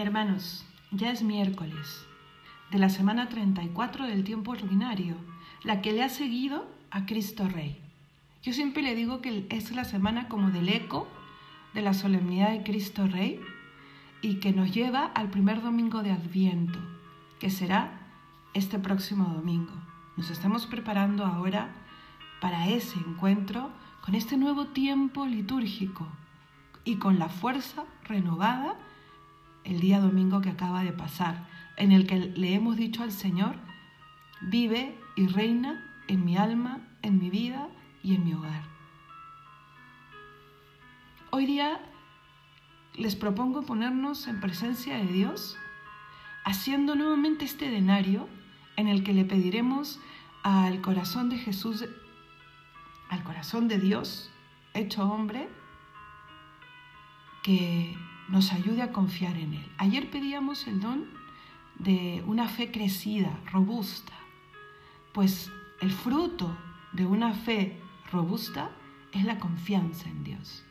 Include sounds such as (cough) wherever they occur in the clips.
Hermanos, ya es miércoles de la semana 34 del tiempo ordinario, la que le ha seguido a Cristo Rey. Yo siempre le digo que es la semana como del eco de la solemnidad de Cristo Rey y que nos lleva al primer domingo de Adviento, que será este próximo domingo. Nos estamos preparando ahora para ese encuentro con este nuevo tiempo litúrgico y con la fuerza renovada el día domingo que acaba de pasar, en el que le hemos dicho al Señor, vive y reina en mi alma, en mi vida y en mi hogar. Hoy día les propongo ponernos en presencia de Dios, haciendo nuevamente este denario en el que le pediremos al corazón de Jesús, al corazón de Dios, hecho hombre, que nos ayude a confiar en Él. Ayer pedíamos el don de una fe crecida, robusta, pues el fruto de una fe robusta es la confianza en Dios.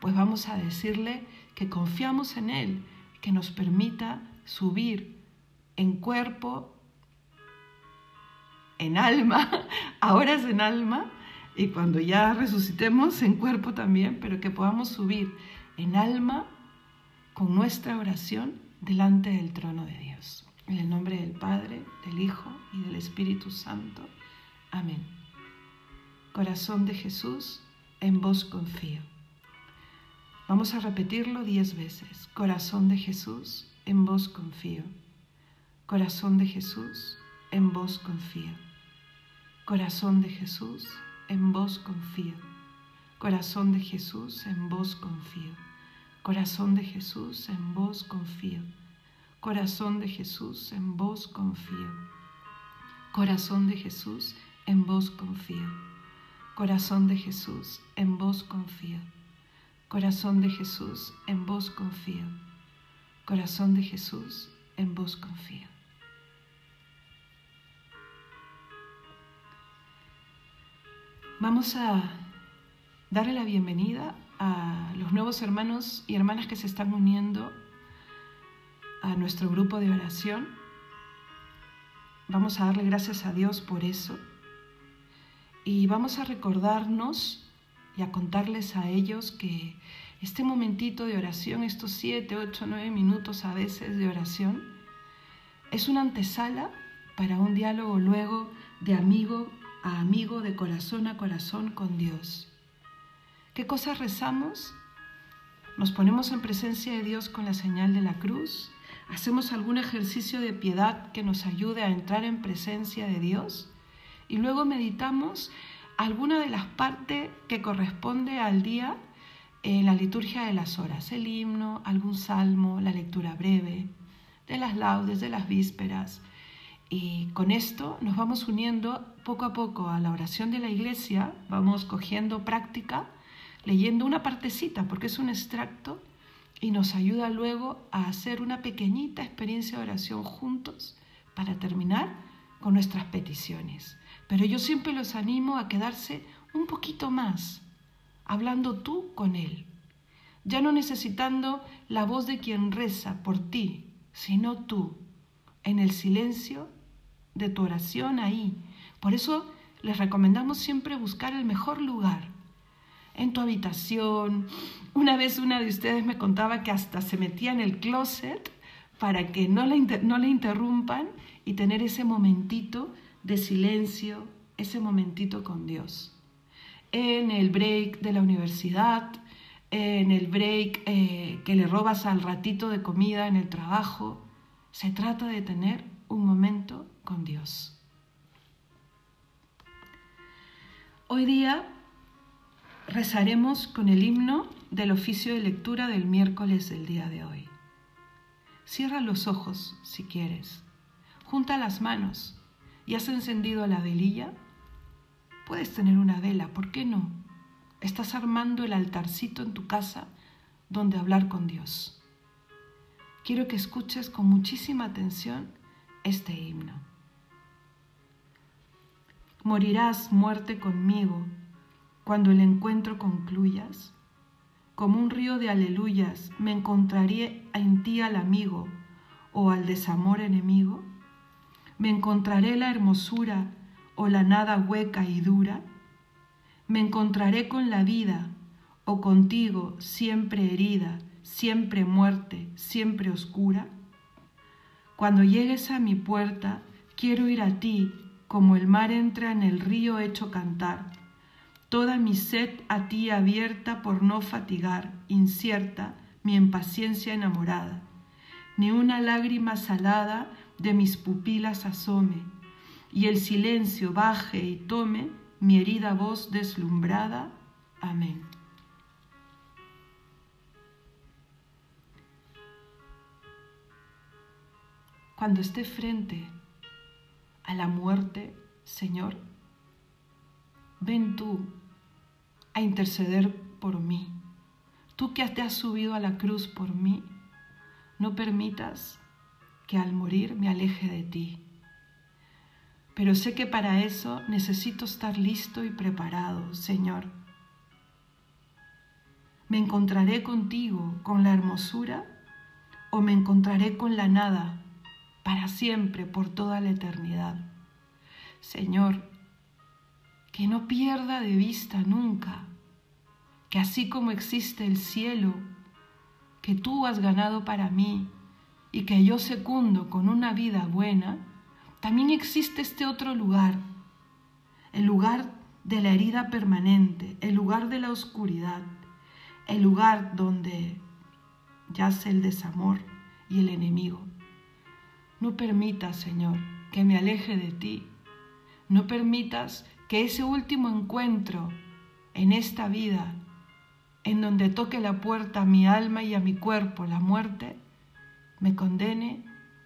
Pues vamos a decirle que confiamos en Él, que nos permita subir en cuerpo, en alma, (laughs) ahora es en alma, y cuando ya resucitemos en cuerpo también, pero que podamos subir en alma con nuestra oración delante del trono de Dios. En el nombre del Padre, del Hijo y del Espíritu Santo. Amén. Corazón de Jesús, en vos confío. Vamos a repetirlo diez veces. Corazón de Jesús, en vos confío. Corazón de Jesús, en vos confío. Corazón de Jesús, en vos confío. Corazón de Jesús, en vos confío. Corazón de Jesús, en vos confío. Corazón de Jesús, en vos confío. Corazón de Jesús, en vos confío. Corazón de Jesús, en vos confío. Corazón de Jesús, en vos confío. Corazón de Jesús, en vos confío. Vamos a darle la bienvenida a los nuevos hermanos y hermanas que se están uniendo a nuestro grupo de oración. Vamos a darle gracias a Dios por eso. Y vamos a recordarnos y a contarles a ellos que este momentito de oración, estos siete, ocho, nueve minutos a veces de oración, es una antesala para un diálogo luego de amigo a amigo, de corazón a corazón con Dios. ¿Qué cosas rezamos? Nos ponemos en presencia de Dios con la señal de la cruz. Hacemos algún ejercicio de piedad que nos ayude a entrar en presencia de Dios. Y luego meditamos alguna de las partes que corresponde al día en la liturgia de las horas, el himno, algún salmo, la lectura breve, de las laudes, de las vísperas. Y con esto nos vamos uniendo poco a poco a la oración de la iglesia, vamos cogiendo práctica leyendo una partecita, porque es un extracto, y nos ayuda luego a hacer una pequeñita experiencia de oración juntos para terminar con nuestras peticiones. Pero yo siempre los animo a quedarse un poquito más, hablando tú con Él, ya no necesitando la voz de quien reza por ti, sino tú, en el silencio de tu oración ahí. Por eso les recomendamos siempre buscar el mejor lugar, en tu habitación. Una vez una de ustedes me contaba que hasta se metía en el closet para que no le, no le interrumpan y tener ese momentito de silencio, ese momentito con Dios. En el break de la universidad, en el break eh, que le robas al ratito de comida en el trabajo, se trata de tener un momento con Dios. Hoy día rezaremos con el himno del oficio de lectura del miércoles del día de hoy. Cierra los ojos si quieres, junta las manos y has encendido la velilla. Puedes tener una vela, ¿por qué no? Estás armando el altarcito en tu casa donde hablar con Dios. Quiero que escuches con muchísima atención este himno. Morirás muerte conmigo cuando el encuentro concluyas, como un río de aleluyas, me encontraré en ti al amigo o al desamor enemigo? ¿Me encontraré la hermosura o la nada hueca y dura? ¿Me encontraré con la vida o contigo siempre herida, siempre muerte, siempre oscura? Cuando llegues a mi puerta, quiero ir a ti como el mar entra en el río hecho cantar toda mi sed a ti abierta por no fatigar, incierta, mi impaciencia enamorada. Ni una lágrima salada de mis pupilas asome, y el silencio baje y tome mi herida voz deslumbrada. Amén. Cuando esté frente a la muerte, Señor, ven tú a interceder por mí. Tú que te has subido a la cruz por mí, no permitas que al morir me aleje de ti. Pero sé que para eso necesito estar listo y preparado, Señor. ¿Me encontraré contigo con la hermosura o me encontraré con la nada para siempre, por toda la eternidad? Señor, que no pierda de vista nunca que así como existe el cielo que tú has ganado para mí y que yo secundo con una vida buena, también existe este otro lugar, el lugar de la herida permanente, el lugar de la oscuridad, el lugar donde yace el desamor y el enemigo. No permitas, Señor, que me aleje de ti. No permitas que ese último encuentro en esta vida, en donde toque la puerta a mi alma y a mi cuerpo la muerte, me condene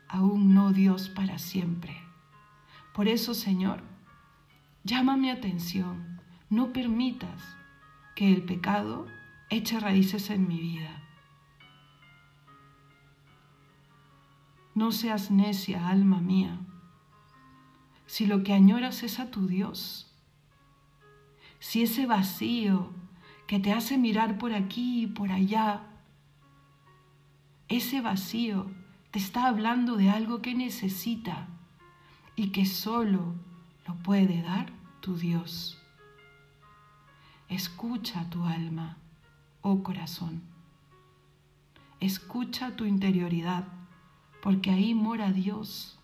a un no Dios para siempre. Por eso, Señor, llama mi atención, no permitas que el pecado eche raíces en mi vida. No seas necia, alma mía, si lo que añoras es a tu Dios si ese vacío que te hace mirar por aquí y por allá, ese vacío te está hablando de algo que necesita y que solo lo puede dar tu Dios. Escucha tu alma, oh corazón. Escucha tu interioridad, porque ahí mora Dios.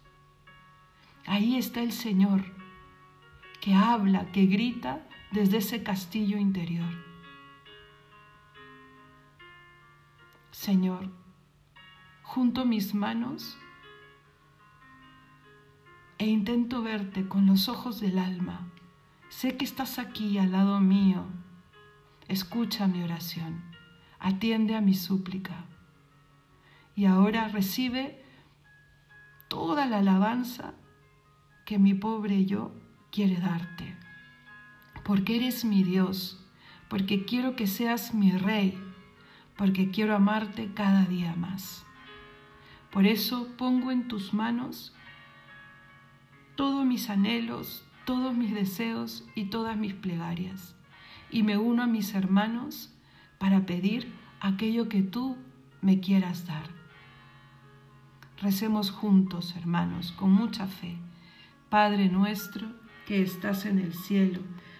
Ahí está el Señor, que habla, que grita desde ese castillo interior. Señor, junto mis manos e intento verte con los ojos del alma. Sé que estás aquí al lado mío. Escucha mi oración, atiende a mi súplica. Y ahora recibe toda la alabanza que mi pobre yo quiere darte porque eres mi Dios, porque quiero que seas mi Rey, porque quiero amarte cada día más. Por eso pongo en tus manos todos mis anhelos, todos mis deseos y todas mis plegarias, y me uno a mis hermanos para pedir aquello que tú me quieras dar. Recemos juntos, hermanos, con mucha fe. Padre nuestro que estás en el cielo,